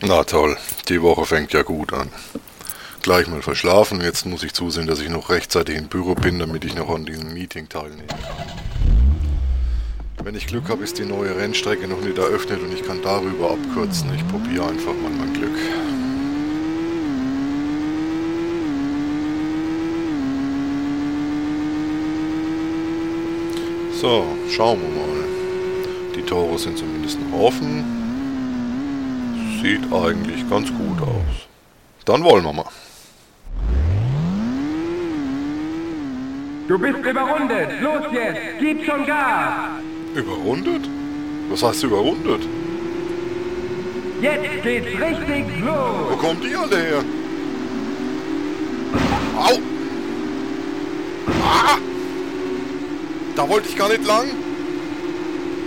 Na toll, die Woche fängt ja gut an. Gleich mal verschlafen, jetzt muss ich zusehen, dass ich noch rechtzeitig im Büro bin, damit ich noch an diesem Meeting teilnehmen kann. Wenn ich Glück habe, ist die neue Rennstrecke noch nicht eröffnet und ich kann darüber abkürzen. Ich probiere einfach mal mein Glück. So, schauen wir mal. Die Tore sind zumindest noch offen sieht eigentlich ganz gut aus. Dann wollen wir mal. Du bist überrundet. Los jetzt. Gib schon Gas. Überrundet? Was heißt überrundet? Jetzt geht's richtig los. Wo kommt die alle her? Au! Ah! Da wollte ich gar nicht lang.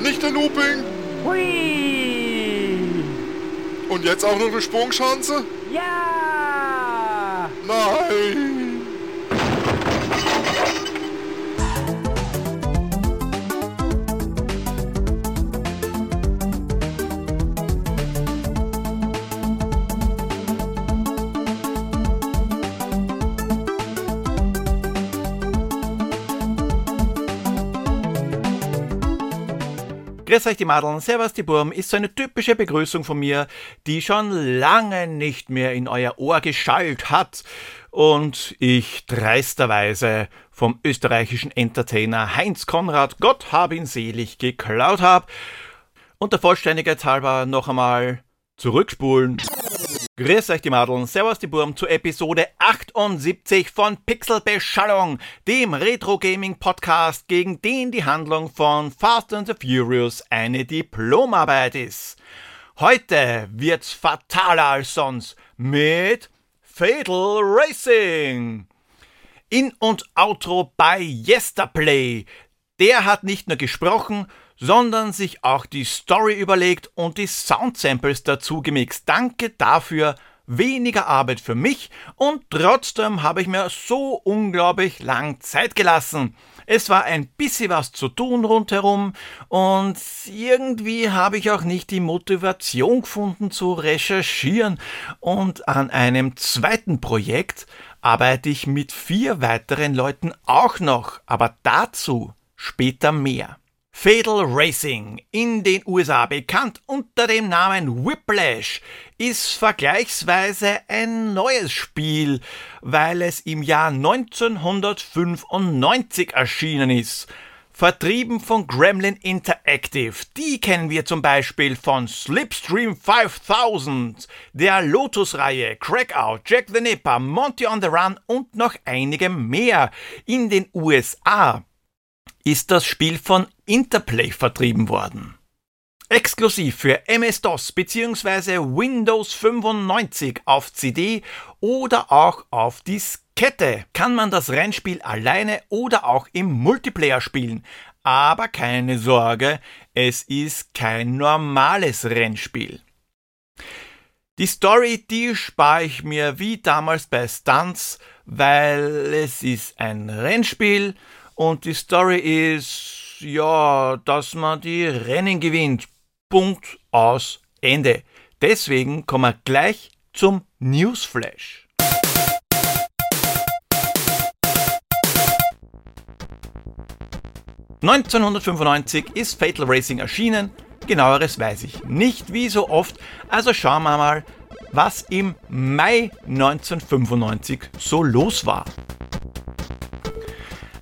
Nicht der Looping. Hui. Und jetzt auch noch eine Sprungschanze? Ja! Nein! Grüß euch die Madeln, Servus die Burm ist so eine typische Begrüßung von mir, die schon lange nicht mehr in euer Ohr geschallt hat und ich dreisterweise vom österreichischen Entertainer Heinz Konrad, Gott hab ihn selig, geklaut habe. Und der Vollständigkeit halber noch einmal zurückspulen. Grüß euch die Madeln, Servus die Burm zu Episode 78 von Pixelbeschallung, dem Retro-Gaming-Podcast, gegen den die Handlung von Fast and the Furious eine Diplomarbeit ist. Heute wird's fataler als sonst mit Fatal Racing. In- und Outro bei Yesterplay. Der hat nicht nur gesprochen, sondern sich auch die Story überlegt und die Soundsamples dazu gemixt. Danke dafür. Weniger Arbeit für mich und trotzdem habe ich mir so unglaublich lang Zeit gelassen. Es war ein bisschen was zu tun rundherum und irgendwie habe ich auch nicht die Motivation gefunden zu recherchieren und an einem zweiten Projekt arbeite ich mit vier weiteren Leuten auch noch, aber dazu später mehr. Fatal Racing, in den USA bekannt unter dem Namen Whiplash, ist vergleichsweise ein neues Spiel, weil es im Jahr 1995 erschienen ist. Vertrieben von Gremlin Interactive. Die kennen wir zum Beispiel von Slipstream 5000, der Lotus-Reihe, Crackout, Jack the Nipper, Monty on the Run und noch einige mehr. In den USA ist das Spiel von Interplay vertrieben worden. Exklusiv für MS-DOS bzw. Windows 95 auf CD oder auch auf Diskette kann man das Rennspiel alleine oder auch im Multiplayer spielen. Aber keine Sorge, es ist kein normales Rennspiel. Die Story, die spare ich mir wie damals bei Stunts, weil es ist ein Rennspiel und die Story ist, ja, dass man die Rennen gewinnt. Punkt aus Ende. Deswegen kommen wir gleich zum Newsflash. (1995) ist Fatal Racing erschienen. Genaueres weiß ich nicht, wie so oft. Also schauen wir mal, was im Mai 1995 so los war.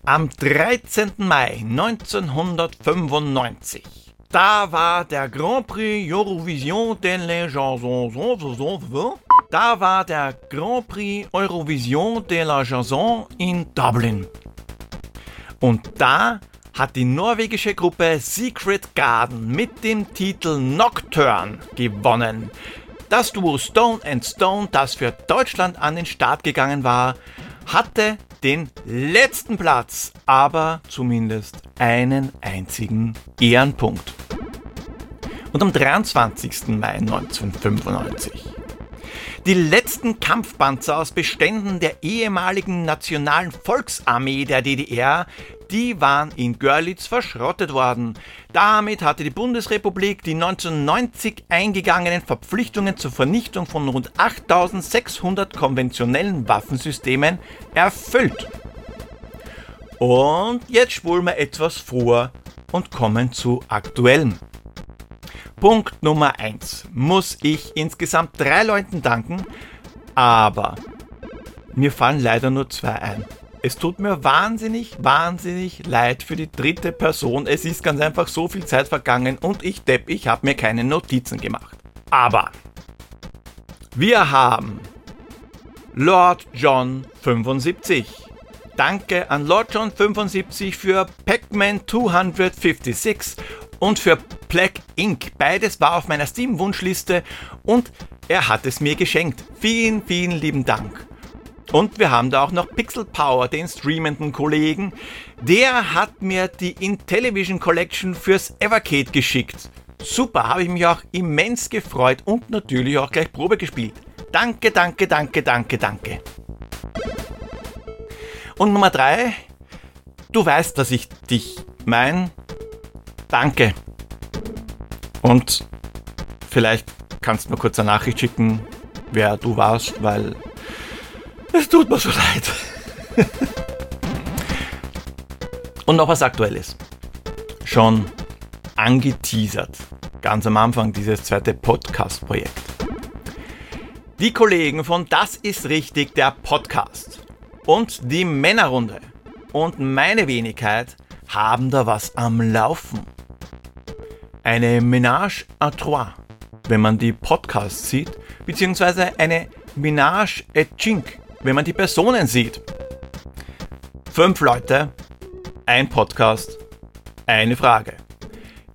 Am 13. Mai 1995, da war der Grand Prix Eurovision de la Chanson. Da war der Grand Prix Eurovision de la Chanson in Dublin. Und da hat die norwegische Gruppe Secret Garden mit dem Titel Nocturne gewonnen. Das Duo Stone and Stone, das für Deutschland an den Start gegangen war, hatte den letzten Platz, aber zumindest einen einzigen Ehrenpunkt. Und am 23. Mai 1995, Die letzten Kampfpanzer aus Beständen der ehemaligen Nationalen Volksarmee der DDR, die waren in Görlitz verschrottet worden. Damit hatte die Bundesrepublik die 1990 eingegangenen Verpflichtungen zur Vernichtung von rund 8600 konventionellen Waffensystemen erfüllt. Und jetzt spulen wir etwas vor und kommen zu aktuellen. Punkt Nummer 1 muss ich insgesamt drei Leuten danken, aber mir fallen leider nur zwei ein. Es tut mir wahnsinnig, wahnsinnig leid für die dritte Person. Es ist ganz einfach so viel Zeit vergangen und ich depp, ich habe mir keine Notizen gemacht. Aber wir haben Lord John 75. Danke an Lord John 75 für Pac-Man 256 und für Black Ink. Beides war auf meiner Steam-Wunschliste und er hat es mir geschenkt. Vielen, vielen lieben Dank. Und wir haben da auch noch Pixel Power, den streamenden Kollegen. Der hat mir die Intellivision Collection fürs Evercade geschickt. Super, habe ich mich auch immens gefreut und natürlich auch gleich Probe gespielt. Danke, danke, danke, danke, danke. Und Nummer drei, du weißt, dass ich dich mein. Danke. Und vielleicht kannst du mir kurz eine Nachricht schicken, wer du warst, weil es tut mir so leid. Und noch was Aktuelles. Schon angeteasert, ganz am Anfang dieses zweite Podcast-Projekt. Die Kollegen von Das ist richtig, der Podcast und die Männerrunde und meine Wenigkeit haben da was am Laufen. Eine Ménage à trois, wenn man die Podcasts sieht, beziehungsweise eine Ménage et cinq, wenn man die Personen sieht. Fünf Leute, ein Podcast, eine Frage.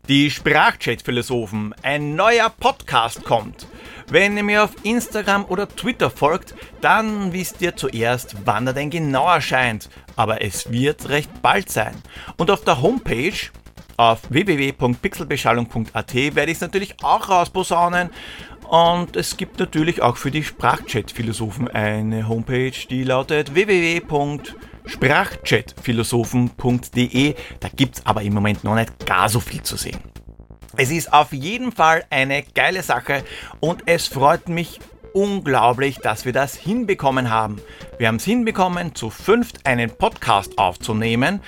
Die Sprachchat-Philosophen, ein neuer Podcast kommt. Wenn ihr mir auf Instagram oder Twitter folgt, dann wisst ihr zuerst, wann er denn genau erscheint. Aber es wird recht bald sein. Und auf der Homepage auf www.pixelbeschallung.at werde ich es natürlich auch rausposaunen. Und es gibt natürlich auch für die Sprachchat-Philosophen eine Homepage, die lautet www.sprachchatphilosophen.de. Da gibt es aber im Moment noch nicht gar so viel zu sehen. Es ist auf jeden Fall eine geile Sache und es freut mich unglaublich, dass wir das hinbekommen haben. Wir haben es hinbekommen, zu fünft einen Podcast aufzunehmen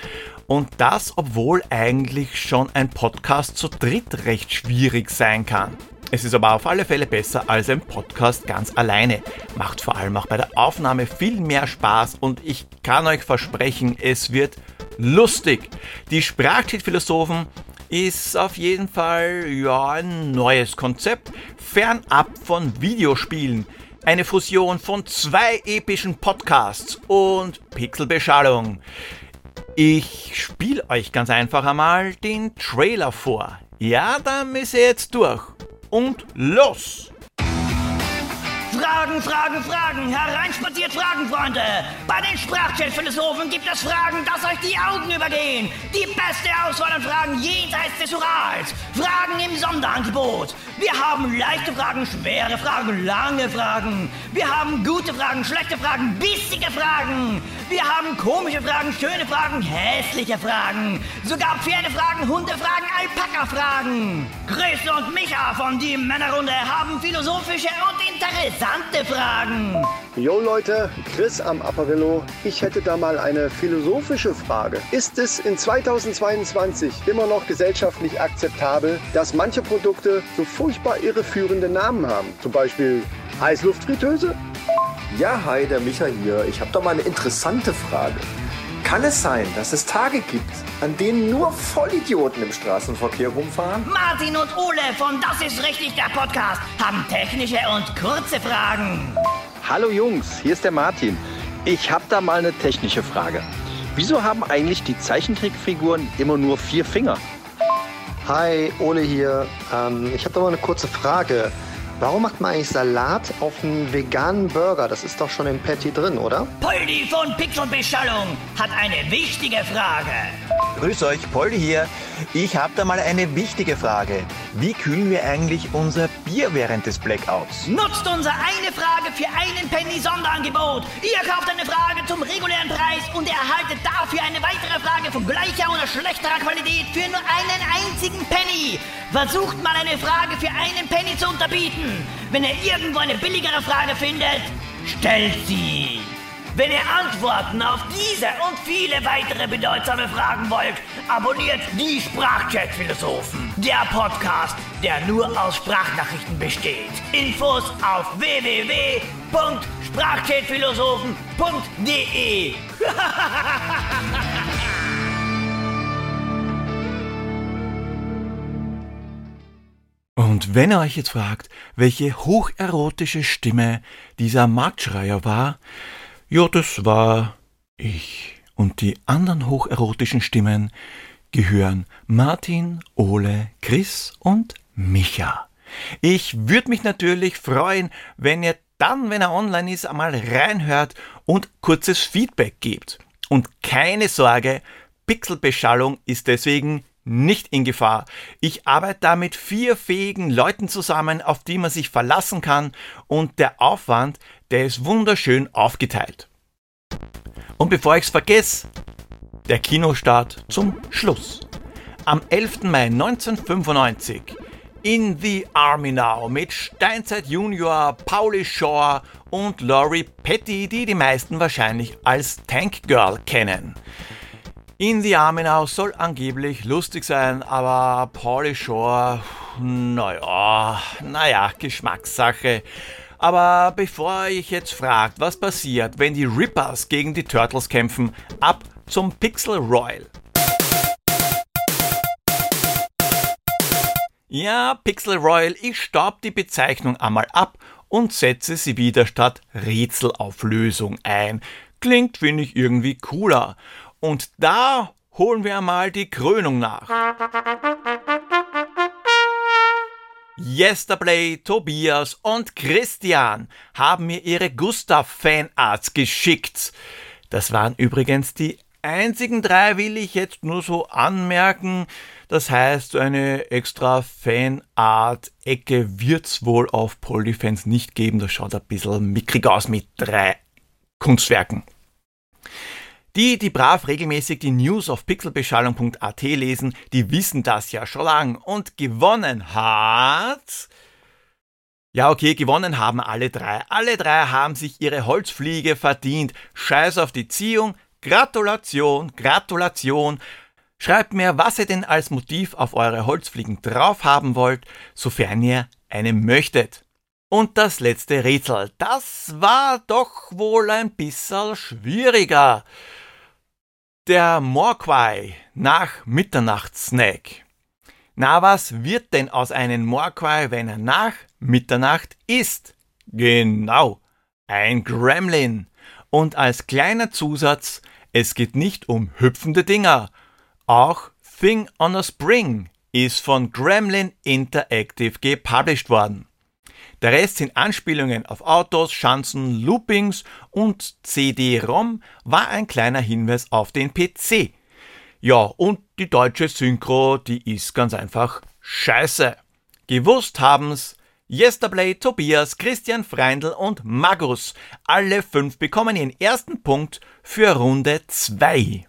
und das, obwohl eigentlich schon ein Podcast zu dritt recht schwierig sein kann. Es ist aber auf alle Fälle besser als ein Podcast ganz alleine. Macht vor allem auch bei der Aufnahme viel mehr Spaß und ich kann euch versprechen, es wird lustig. Die Sprachchat-Philosophen ist auf jeden Fall ja ein neues Konzept, fernab von Videospielen. Eine Fusion von zwei epischen Podcasts und Pixelbeschallung. Ich spiele euch ganz einfach einmal den Trailer vor. Ja, dann ist er jetzt durch. Und los! Fragen, Fragen, Fragen, hereinspaziert Fragen, Freunde. Bei den Sprachchat-Philosophen gibt es Fragen, dass euch die Augen übergehen. Die beste Auswahl an Fragen jenseits des Urals. Fragen im Sonderangebot. Wir haben leichte Fragen, schwere Fragen, lange Fragen. Wir haben gute Fragen, schlechte Fragen, bissige Fragen. Wir haben komische Fragen, schöne Fragen, hässliche Fragen. Sogar Pferdefragen, Hundefragen, Alpaka-Fragen. Chris und Micha von Die Männerrunde haben philosophische und interessante Fragen. Jo Leute, Chris am Apparillo. Ich hätte da mal eine philosophische Frage. Ist es in 2022 immer noch gesellschaftlich akzeptabel, dass manche Produkte so furchtbar irreführende Namen haben? Zum Beispiel Heißluftfritteuse? Ja, hi, der Micha hier. Ich habe da mal eine interessante Frage. Kann es sein, dass es Tage gibt, an denen nur Vollidioten im Straßenverkehr rumfahren? Martin und Ole von Das ist richtig der Podcast haben technische und kurze Fragen. Hallo Jungs, hier ist der Martin. Ich habe da mal eine technische Frage. Wieso haben eigentlich die Zeichentrickfiguren immer nur vier Finger? Hi, Ole hier. Ähm, ich habe da mal eine kurze Frage. Warum macht man eigentlich Salat auf einen veganen Burger? Das ist doch schon im Patty drin, oder? Poldi von Pixelbeschallung hat eine wichtige Frage. Grüß euch, Poldi hier. Ich habe da mal eine wichtige Frage. Wie kühlen wir eigentlich unser Bier während des Blackouts? Nutzt unser eine Frage für einen Penny Sonderangebot. Ihr kauft eine Frage zum regulären Preis und erhaltet dafür eine weitere Frage von gleicher oder schlechterer Qualität für nur einen einzigen Penny. Versucht mal eine Frage für einen Penny zu unterbieten. Wenn ihr irgendwo eine billigere Frage findet, stellt sie. Wenn ihr Antworten auf diese und viele weitere bedeutsame Fragen wollt, abonniert die Sprachchat-Philosophen. Der Podcast, der nur aus Sprachnachrichten besteht. Infos auf www.sprachchatphilosophen.de Und wenn ihr euch jetzt fragt, welche hocherotische Stimme dieser Marktschreier war, ja, das war ich. Und die anderen hocherotischen Stimmen gehören Martin, Ole, Chris und Micha. Ich würde mich natürlich freuen, wenn ihr dann, wenn er online ist, einmal reinhört und kurzes Feedback gebt. Und keine Sorge, Pixelbeschallung ist deswegen nicht in Gefahr. Ich arbeite da mit vier fähigen Leuten zusammen, auf die man sich verlassen kann und der Aufwand, der ist wunderschön aufgeteilt. Und bevor ich's vergesse, der Kinostart zum Schluss. Am 11. Mai 1995 in the Army Now mit Steinzeit Junior, Pauli Shaw und Laurie Petty, die die meisten wahrscheinlich als Tank Girl kennen. In the Army Now soll angeblich lustig sein, aber Pauli Shore, naja, naja, Geschmackssache. Aber bevor ich jetzt fragt, was passiert, wenn die Rippers gegen die Turtles kämpfen, ab zum Pixel Royal. Ja, Pixel Royal, ich staub die Bezeichnung einmal ab und setze sie wieder statt Rätselauflösung ein. Klingt, finde ich, irgendwie cooler. Und da holen wir einmal die Krönung nach. Yesterplay, Tobias und Christian haben mir ihre Gustav-Fanarts geschickt. Das waren übrigens die einzigen drei, will ich jetzt nur so anmerken. Das heißt, eine extra Fanart-Ecke wird's wohl auf Polyfans nicht geben. Das schaut ein bisschen mickrig aus mit drei Kunstwerken. Die, die brav regelmäßig die News auf pixelbeschallung.at lesen, die wissen das ja schon lang. Und gewonnen hat... Ja, okay, gewonnen haben alle drei. Alle drei haben sich ihre Holzfliege verdient. Scheiß auf die Ziehung. Gratulation, Gratulation. Schreibt mir, was ihr denn als Motiv auf eure Holzfliegen drauf haben wollt, sofern ihr eine möchtet. Und das letzte Rätsel, das war doch wohl ein bisschen schwieriger. Der Morquai nach Mitternachtssnack. Na, was wird denn aus einem Morquai, wenn er nach Mitternacht isst? Genau, ein Gremlin. Und als kleiner Zusatz, es geht nicht um hüpfende Dinger. Auch Thing on a Spring ist von Gremlin Interactive gepublished worden. Der Rest sind Anspielungen auf Autos, Schanzen, Loopings und CD-ROM war ein kleiner Hinweis auf den PC. Ja, und die deutsche Synchro, die ist ganz einfach scheiße. Gewusst haben's Yesterplay, Tobias, Christian Freindl und Magus. Alle fünf bekommen ihren ersten Punkt für Runde 2.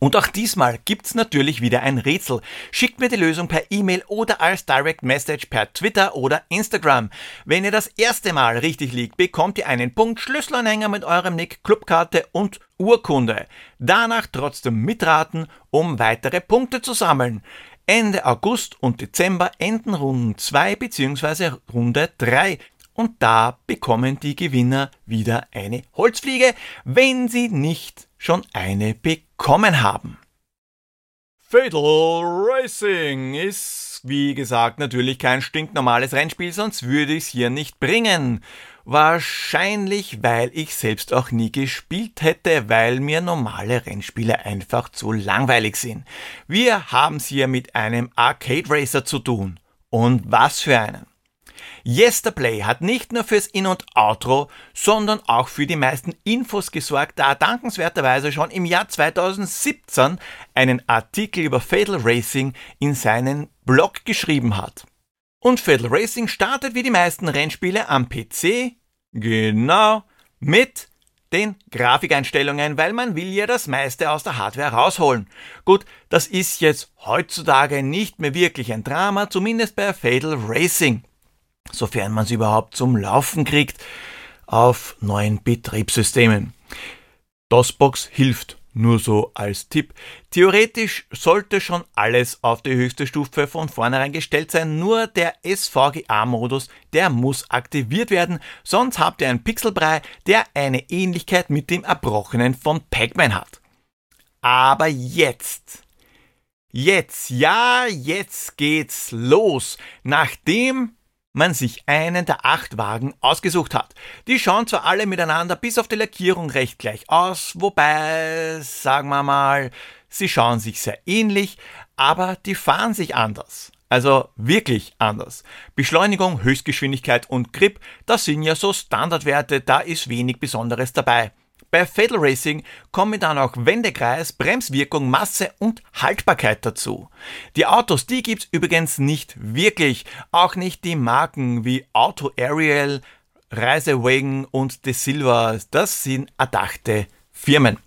Und auch diesmal gibt's natürlich wieder ein Rätsel. Schickt mir die Lösung per E-Mail oder als Direct Message per Twitter oder Instagram. Wenn ihr das erste Mal richtig liegt, bekommt ihr einen Punkt Schlüsselanhänger mit eurem Nick, Clubkarte und Urkunde. Danach trotzdem mitraten, um weitere Punkte zu sammeln. Ende August und Dezember enden Runden 2 bzw. Runde 3. Und da bekommen die Gewinner wieder eine Holzfliege, wenn sie nicht schon eine bekommen haben. Fatal Racing ist, wie gesagt, natürlich kein stinknormales Rennspiel, sonst würde ich es hier nicht bringen. Wahrscheinlich, weil ich selbst auch nie gespielt hätte, weil mir normale Rennspiele einfach zu langweilig sind. Wir haben es hier mit einem Arcade Racer zu tun. Und was für einen. Yesterplay hat nicht nur fürs In- und Outro, sondern auch für die meisten Infos gesorgt, da er dankenswerterweise schon im Jahr 2017 einen Artikel über Fatal Racing in seinen Blog geschrieben hat. Und Fatal Racing startet wie die meisten Rennspiele am PC, genau, mit den Grafikeinstellungen, weil man will ja das meiste aus der Hardware rausholen. Gut, das ist jetzt heutzutage nicht mehr wirklich ein Drama, zumindest bei Fatal Racing. Sofern man es überhaupt zum Laufen kriegt auf neuen Betriebssystemen. DOSBox hilft nur so als Tipp. Theoretisch sollte schon alles auf die höchste Stufe von vornherein gestellt sein, nur der SVGA-Modus, der muss aktiviert werden, sonst habt ihr einen Pixelbrei, der eine Ähnlichkeit mit dem Erbrochenen von Pac-Man hat. Aber jetzt, jetzt, ja, jetzt geht's los. Nachdem man sich einen der acht Wagen ausgesucht hat. Die schauen zwar alle miteinander bis auf die Lackierung recht gleich aus, wobei, sagen wir mal, sie schauen sich sehr ähnlich, aber die fahren sich anders. Also wirklich anders. Beschleunigung, Höchstgeschwindigkeit und Grip, das sind ja so Standardwerte, da ist wenig Besonderes dabei. Bei Fatal Racing kommen dann auch Wendekreis, Bremswirkung, Masse und Haltbarkeit dazu. Die Autos, die gibt's übrigens nicht wirklich, auch nicht die Marken wie Auto Ariel, Reisewagen und De Silva, das sind erdachte Firmen.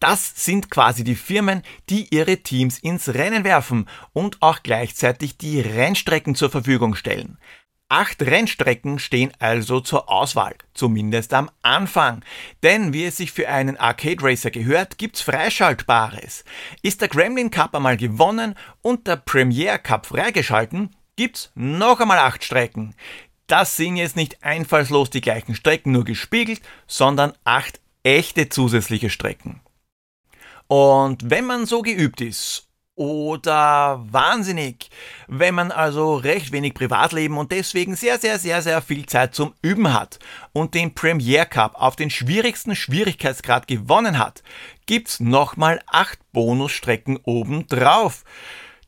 Das sind quasi die Firmen, die ihre Teams ins Rennen werfen und auch gleichzeitig die Rennstrecken zur Verfügung stellen. Acht Rennstrecken stehen also zur Auswahl, zumindest am Anfang. Denn wie es sich für einen Arcade Racer gehört, gibt's Freischaltbares. Ist der Gremlin Cup einmal gewonnen und der Premier Cup freigeschalten, gibt's noch einmal acht Strecken. Das sind jetzt nicht einfallslos die gleichen Strecken nur gespiegelt, sondern acht echte zusätzliche Strecken. Und wenn man so geübt ist oder wahnsinnig, wenn man also recht wenig Privatleben und deswegen sehr, sehr, sehr, sehr viel Zeit zum Üben hat und den Premier Cup auf den schwierigsten Schwierigkeitsgrad gewonnen hat, gibt's nochmal acht Bonusstrecken obendrauf.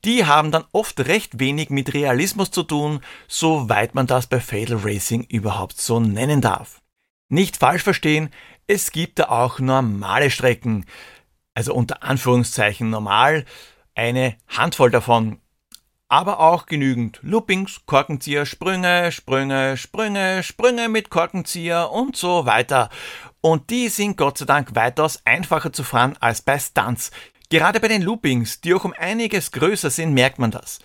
Die haben dann oft recht wenig mit Realismus zu tun, soweit man das bei Fatal Racing überhaupt so nennen darf. Nicht falsch verstehen, es gibt da auch normale Strecken. Also unter Anführungszeichen normal, eine Handvoll davon. Aber auch genügend Loopings, Korkenzieher, Sprünge, Sprünge, Sprünge, Sprünge mit Korkenzieher und so weiter. Und die sind Gott sei Dank weitaus einfacher zu fahren als bei Stunts. Gerade bei den Loopings, die auch um einiges größer sind, merkt man das.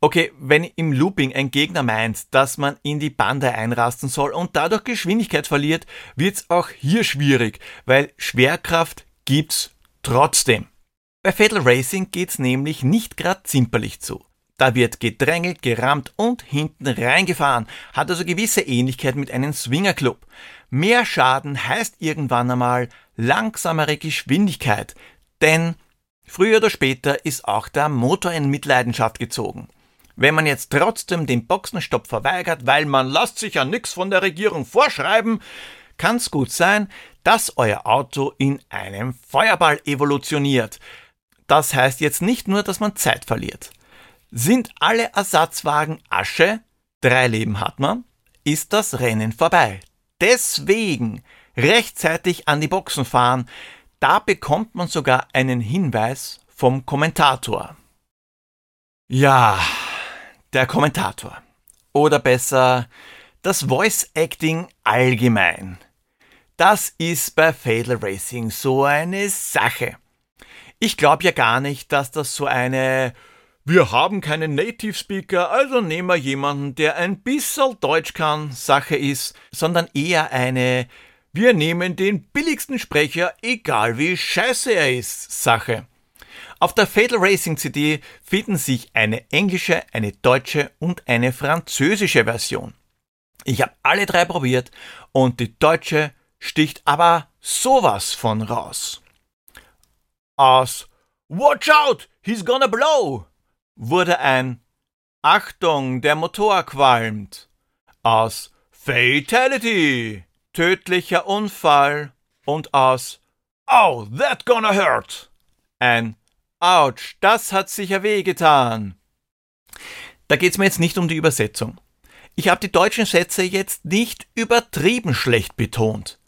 Okay, wenn im Looping ein Gegner meint, dass man in die Bande einrasten soll und dadurch Geschwindigkeit verliert, wird's auch hier schwierig, weil Schwerkraft gibt's trotzdem. Bei Fatal Racing geht's nämlich nicht grad zimperlich zu. Da wird gedrängelt, gerammt und hinten reingefahren, hat also gewisse Ähnlichkeit mit einem Swingerclub. Mehr Schaden heißt irgendwann einmal langsamere Geschwindigkeit, denn früher oder später ist auch der Motor in Mitleidenschaft gezogen. Wenn man jetzt trotzdem den Boxenstopp verweigert, weil man lasst sich ja nix von der Regierung vorschreiben, kann's gut sein, dass euer Auto in einem Feuerball evolutioniert. Das heißt jetzt nicht nur, dass man Zeit verliert. Sind alle Ersatzwagen Asche, drei Leben hat man, ist das Rennen vorbei. Deswegen rechtzeitig an die Boxen fahren, da bekommt man sogar einen Hinweis vom Kommentator. Ja, der Kommentator. Oder besser, das Voice Acting allgemein. Das ist bei Fatal Racing so eine Sache. Ich glaube ja gar nicht, dass das so eine wir haben keinen Native Speaker, also nehmen wir jemanden, der ein bisschen Deutsch kann, Sache ist, sondern eher eine wir nehmen den billigsten Sprecher, egal wie scheiße er ist, Sache. Auf der Fatal Racing CD finden sich eine englische, eine deutsche und eine französische Version. Ich habe alle drei probiert und die deutsche sticht aber sowas von raus aus Watch out, he's gonna blow wurde ein Achtung, der Motor qualmt aus Fatality, tödlicher Unfall und aus Oh, that gonna hurt ein Autsch, das hat sicher wehgetan. Da geht's mir jetzt nicht um die Übersetzung. Ich habe die deutschen Sätze jetzt nicht übertrieben schlecht betont.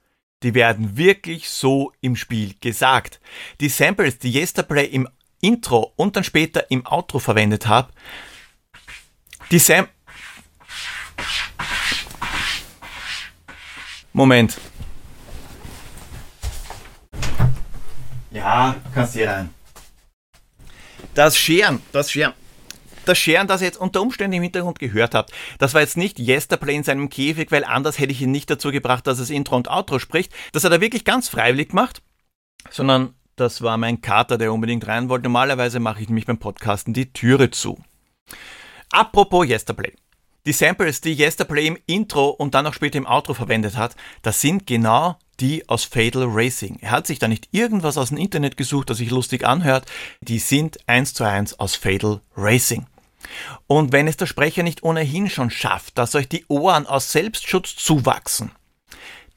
Die werden wirklich so im Spiel gesagt. Die Samples, die Yesterplay im Intro und dann später im Outro verwendet habe, die Sam... Moment. Ja, kannst hier rein. Das Scheren, das Scheren. Das Scheren, das ihr jetzt unter Umständen im Hintergrund gehört habt, das war jetzt nicht Yesterplay in seinem Käfig, weil anders hätte ich ihn nicht dazu gebracht, dass es Intro und Outro spricht. Das hat er wirklich ganz freiwillig gemacht, sondern das war mein Kater, der unbedingt rein wollte. Normalerweise mache ich nämlich beim Podcasten die Türe zu. Apropos Yesterplay. Die Samples, die Yesterplay im Intro und dann auch später im Outro verwendet hat, das sind genau die aus Fatal Racing. Er hat sich da nicht irgendwas aus dem Internet gesucht, das sich lustig anhört. Die sind eins zu eins aus Fatal Racing. Und wenn es der Sprecher nicht ohnehin schon schafft, dass euch die Ohren aus Selbstschutz zuwachsen,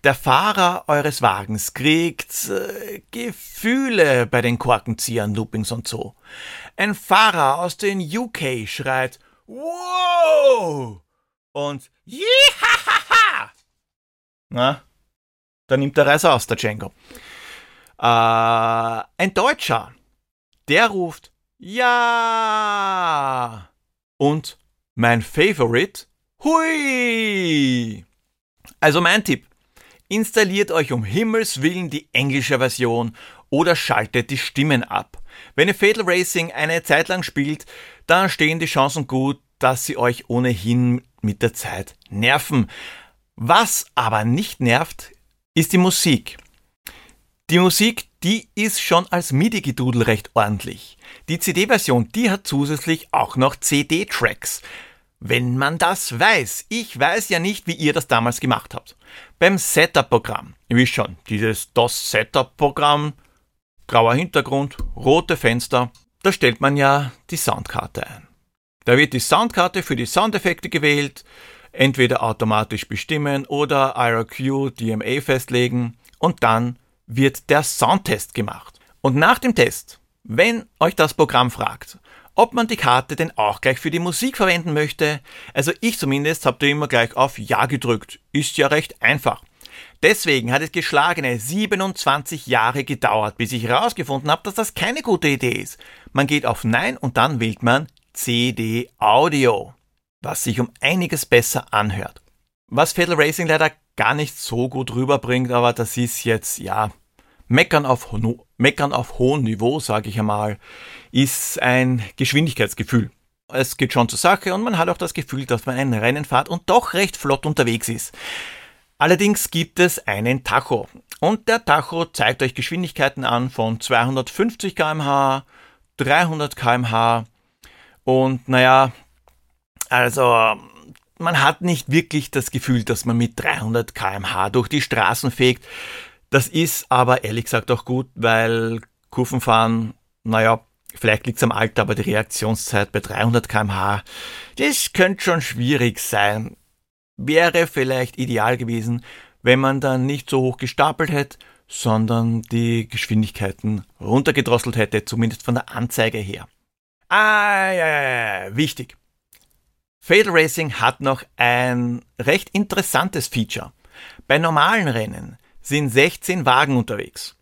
der Fahrer eures Wagens kriegt äh, Gefühle bei den Korkenziehern, Loopings und so. Ein Fahrer aus den UK schreit Wow! Und Jihahaha! Na, da nimmt der Reiser aus, der Django. Äh, ein Deutscher, der ruft Ja! Und mein Favorite, Hui! Also mein Tipp, installiert euch um Himmels Willen die englische Version oder schaltet die Stimmen ab. Wenn ihr Fatal Racing eine Zeit lang spielt, dann stehen die Chancen gut, dass sie euch ohnehin mit der Zeit nerven. Was aber nicht nervt, ist die Musik. Die Musik, die ist schon als MIDI-Gedudel recht ordentlich. Die CD-Version, die hat zusätzlich auch noch CD-Tracks. Wenn man das weiß, ich weiß ja nicht, wie ihr das damals gemacht habt. Beim Setup-Programm, ihr wisst schon, dieses DOS-Setup-Programm, grauer Hintergrund, rote Fenster, da stellt man ja die Soundkarte ein. Da wird die Soundkarte für die Soundeffekte gewählt, entweder automatisch bestimmen oder IRQ DMA festlegen und dann wird der Soundtest gemacht. Und nach dem Test, wenn euch das Programm fragt, ob man die Karte denn auch gleich für die Musik verwenden möchte, also ich zumindest habe da immer gleich auf Ja gedrückt. Ist ja recht einfach. Deswegen hat es geschlagene 27 Jahre gedauert, bis ich herausgefunden habe, dass das keine gute Idee ist. Man geht auf Nein und dann wählt man CD Audio, was sich um einiges besser anhört. Was Fatal Racing leider gar nicht so gut rüberbringt, aber das ist jetzt, ja, Meckern auf, Meckern auf hohem Niveau, sage ich einmal, ist ein Geschwindigkeitsgefühl. Es geht schon zur Sache und man hat auch das Gefühl, dass man ein Rennen fährt und doch recht flott unterwegs ist. Allerdings gibt es einen Tacho und der Tacho zeigt euch Geschwindigkeiten an von 250 km/h, 300 km/h und naja, also man hat nicht wirklich das Gefühl, dass man mit 300 km/h durch die Straßen fegt. Das ist aber ehrlich gesagt auch gut, weil Kurvenfahren, naja, vielleicht liegt es am Alter, aber die Reaktionszeit bei 300 km/h, das könnte schon schwierig sein. Wäre vielleicht ideal gewesen, wenn man dann nicht so hoch gestapelt hätte, sondern die Geschwindigkeiten runtergedrosselt hätte, zumindest von der Anzeige her. Ah, ja, ja, ja, wichtig. Fatal Racing hat noch ein recht interessantes Feature. Bei normalen Rennen sind 16 Wagen unterwegs.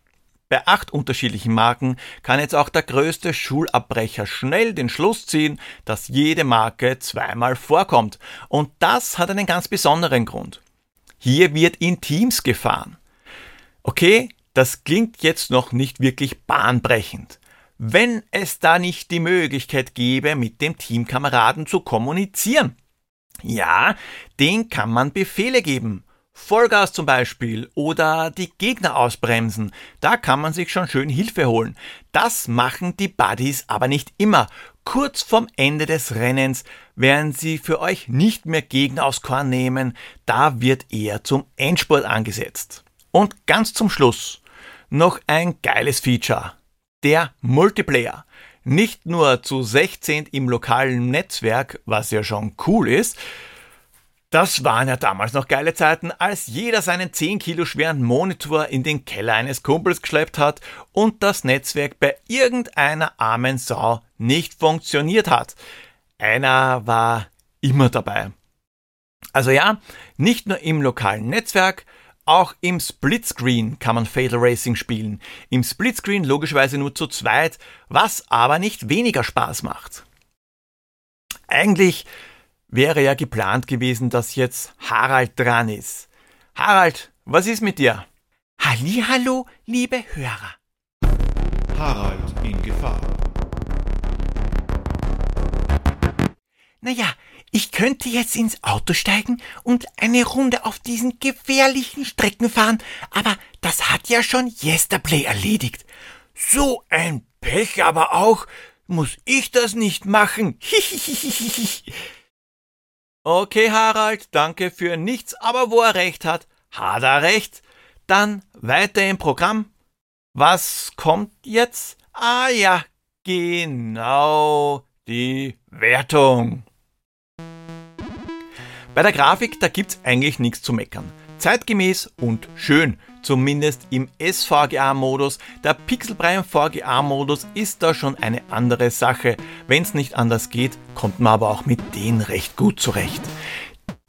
Bei acht unterschiedlichen Marken kann jetzt auch der größte Schulabbrecher schnell den Schluss ziehen, dass jede Marke zweimal vorkommt. Und das hat einen ganz besonderen Grund. Hier wird in Teams gefahren. Okay, das klingt jetzt noch nicht wirklich bahnbrechend. Wenn es da nicht die Möglichkeit gäbe, mit dem Teamkameraden zu kommunizieren. Ja, den kann man Befehle geben. Vollgas zum Beispiel oder die Gegner ausbremsen, da kann man sich schon schön Hilfe holen. Das machen die Buddies aber nicht immer. Kurz vorm Ende des Rennens werden sie für euch nicht mehr Gegner aus Korn nehmen, da wird eher zum Endspurt angesetzt. Und ganz zum Schluss noch ein geiles Feature. Der Multiplayer. Nicht nur zu 16 im lokalen Netzwerk, was ja schon cool ist, das waren ja damals noch geile Zeiten, als jeder seinen 10 Kilo schweren Monitor in den Keller eines Kumpels geschleppt hat und das Netzwerk bei irgendeiner armen Sau nicht funktioniert hat. Einer war immer dabei. Also ja, nicht nur im lokalen Netzwerk, auch im Splitscreen kann man Fatal Racing spielen. Im Splitscreen logischerweise nur zu zweit, was aber nicht weniger Spaß macht. Eigentlich wäre ja geplant gewesen, dass jetzt Harald dran ist. Harald, was ist mit dir? Hallo, liebe Hörer. Harald in Gefahr. Naja, ich könnte jetzt ins Auto steigen und eine Runde auf diesen gefährlichen Strecken fahren, aber das hat ja schon Yesterplay erledigt. So ein Pech aber auch. Muss ich das nicht machen? okay, Harald, danke für nichts, aber wo er recht hat, hat er recht. Dann weiter im Programm. Was kommt jetzt? Ah ja, genau, die Wertung. Bei der Grafik, da gibt's eigentlich nichts zu meckern. Zeitgemäß und schön, zumindest im SVGA-Modus. Der Pixelbrei im VGA-Modus ist da schon eine andere Sache. Wenn's nicht anders geht, kommt man aber auch mit denen recht gut zurecht.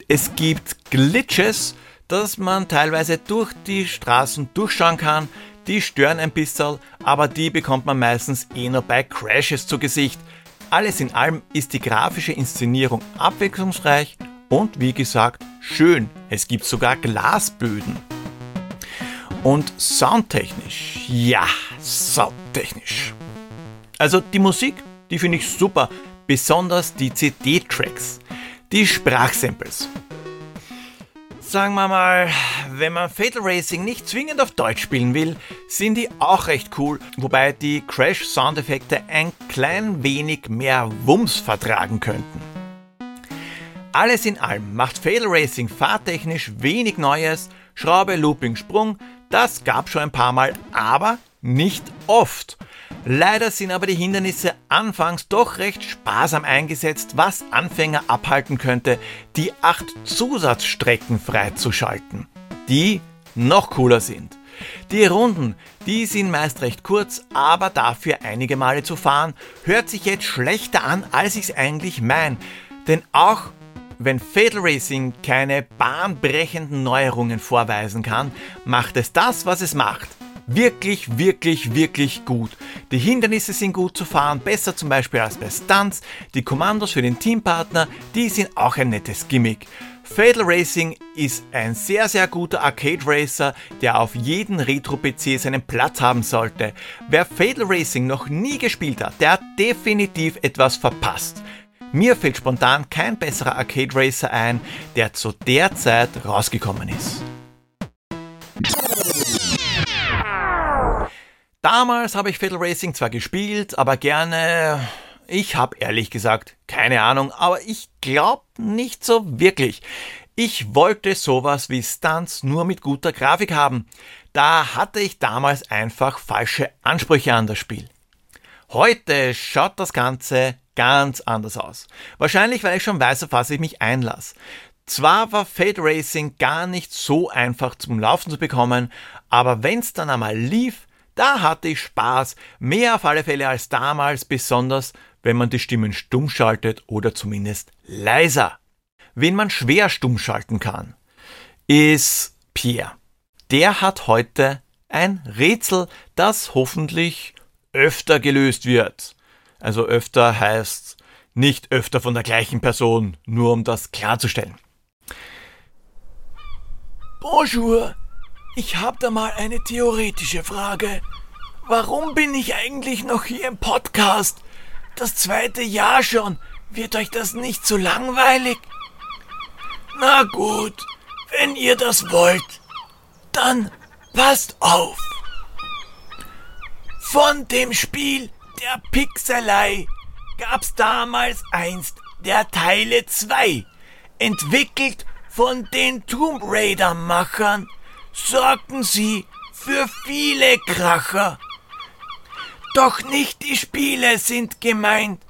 Es gibt Glitches, dass man teilweise durch die Straßen durchschauen kann. Die stören ein bisschen, aber die bekommt man meistens eh nur bei Crashes zu Gesicht. Alles in allem ist die grafische Inszenierung abwechslungsreich und wie gesagt schön. Es gibt sogar Glasböden. Und soundtechnisch, ja, soundtechnisch. Also die Musik, die finde ich super, besonders die CD-Tracks, die Sprachsamples. Sagen wir mal, wenn man Fatal Racing nicht zwingend auf Deutsch spielen will, sind die auch recht cool, wobei die Crash-Soundeffekte ein klein wenig mehr Wumms vertragen könnten. Alles in allem macht Fatal Racing fahrtechnisch wenig Neues, Schraube, Looping, Sprung, das gab schon ein paar Mal, aber nicht oft. Leider sind aber die Hindernisse anfangs doch recht sparsam eingesetzt, was Anfänger abhalten könnte, die acht Zusatzstrecken freizuschalten, die noch cooler sind. Die Runden, die sind meist recht kurz, aber dafür einige Male zu fahren, hört sich jetzt schlechter an, als ich es eigentlich mein. Denn auch wenn Fatal Racing keine bahnbrechenden Neuerungen vorweisen kann, macht es das, was es macht, wirklich, wirklich, wirklich gut. Die Hindernisse sind gut zu fahren, besser zum Beispiel als bei Stunts. Die Kommandos für den Teampartner, die sind auch ein nettes Gimmick. Fatal Racing ist ein sehr, sehr guter Arcade Racer, der auf jedem Retro-PC seinen Platz haben sollte. Wer Fatal Racing noch nie gespielt hat, der hat definitiv etwas verpasst. Mir fällt spontan kein besserer Arcade Racer ein, der zu der Zeit rausgekommen ist. Damals habe ich Fatal Racing zwar gespielt, aber gerne. Ich habe ehrlich gesagt keine Ahnung, aber ich glaube nicht so wirklich. Ich wollte sowas wie Stunts nur mit guter Grafik haben. Da hatte ich damals einfach falsche Ansprüche an das Spiel. Heute schaut das Ganze ganz anders aus. Wahrscheinlich, weil ich schon weiß, auf was ich mich einlasse. Zwar war Fade Racing gar nicht so einfach zum Laufen zu bekommen, aber wenn's dann einmal lief, da hatte ich Spaß, mehr auf alle Fälle als damals, besonders wenn man die Stimmen stumm schaltet oder zumindest leiser. Wen man schwer stumm schalten kann, ist Pierre. Der hat heute ein Rätsel, das hoffentlich öfter gelöst wird. Also öfter heißt nicht öfter von der gleichen Person, nur um das klarzustellen. Bonjour, ich habe da mal eine theoretische Frage. Warum bin ich eigentlich noch hier im Podcast? Das zweite Jahr schon. Wird euch das nicht zu langweilig? Na gut, wenn ihr das wollt, dann passt auf. Von dem Spiel der Pixelei gab's damals einst der Teile 2, entwickelt von den Tomb Raider Machern, sorgten sie für viele Kracher. Doch nicht die Spiele sind gemeint,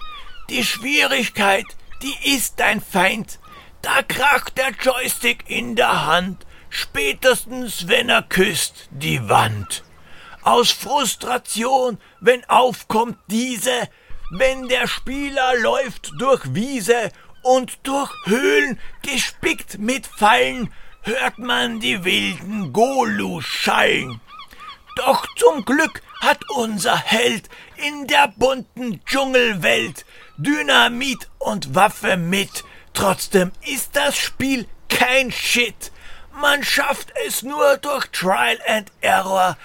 die Schwierigkeit, die ist dein Feind. Da kracht der Joystick in der Hand, spätestens wenn er küsst die Wand. Aus Frustration, wenn aufkommt diese, wenn der Spieler läuft durch Wiese und durch Höhlen gespickt mit Fallen hört man die wilden Golus schallen. Doch zum Glück hat unser Held in der bunten Dschungelwelt Dynamit und Waffe mit. Trotzdem ist das Spiel kein Shit. Man schafft es nur durch Trial and Error.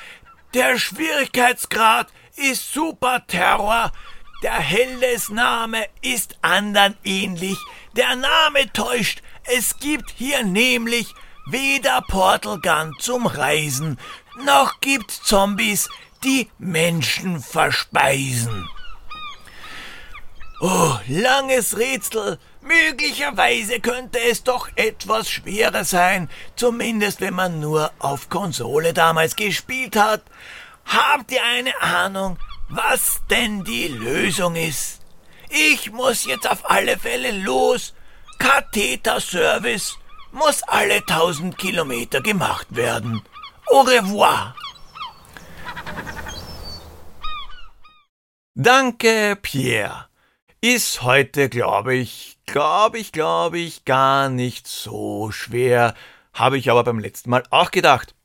Der Schwierigkeitsgrad ist Super Terror. Der Heldes Name ist andern ähnlich. Der Name täuscht. Es gibt hier nämlich weder Portal Gun zum Reisen, noch gibt's Zombies, die Menschen verspeisen. Oh, langes Rätsel. Möglicherweise könnte es doch etwas schwerer sein, zumindest wenn man nur auf Konsole damals gespielt hat. Habt ihr eine Ahnung, was denn die Lösung ist? Ich muss jetzt auf alle Fälle los. Katheter-Service muss alle tausend Kilometer gemacht werden. Au revoir. Danke, Pierre. Ist heute, glaube ich, glaube ich, glaube ich, gar nicht so schwer. Habe ich aber beim letzten Mal auch gedacht.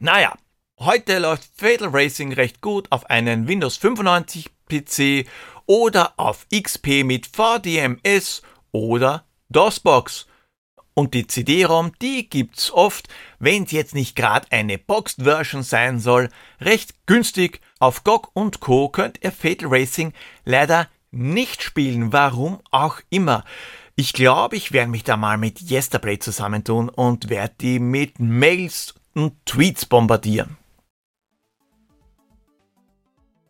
Naja, heute läuft Fatal Racing recht gut auf einen Windows 95 PC oder auf XP mit VDMS oder DOSBox. Und die CD-ROM, die gibt's oft, wenn's jetzt nicht gerade eine Boxed-Version sein soll, recht günstig. Auf GOG und Co. könnt ihr Fatal Racing leider nicht spielen, warum auch immer. Ich glaube, ich werde mich da mal mit Yesterplay zusammentun und werde die mit Mails und Tweets bombardieren.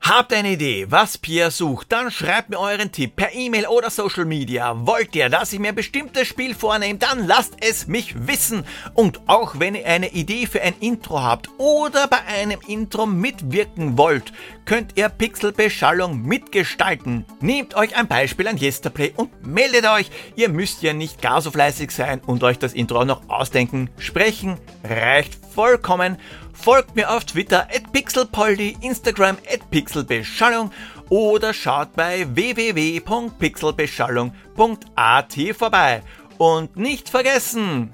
Habt eine Idee, was Pierre sucht, dann schreibt mir euren Tipp per E-Mail oder Social Media. Wollt ihr, dass ich mir ein bestimmtes Spiel vornehme, dann lasst es mich wissen. Und auch wenn ihr eine Idee für ein Intro habt oder bei einem Intro mitwirken wollt, könnt ihr Pixelbeschallung mitgestalten. Nehmt euch ein Beispiel an Yesterplay und meldet euch. Ihr müsst ja nicht gar so fleißig sein und euch das Intro auch noch ausdenken. Sprechen reicht vollkommen. Folgt mir auf Twitter at pixelpoldi, Instagram at pixelbeschallung oder schaut bei www.pixelbeschallung.at vorbei. Und nicht vergessen,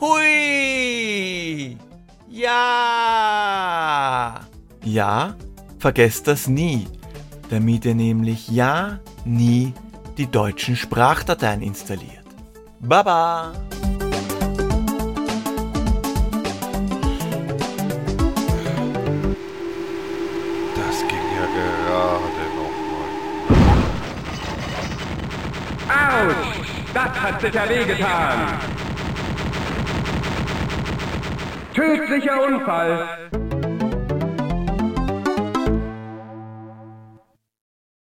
hui! Ja! Ja, vergesst das nie, damit ihr nämlich ja nie die deutschen Sprachdateien installiert. Baba! Sicher wehgetan! Tödlicher Unfall!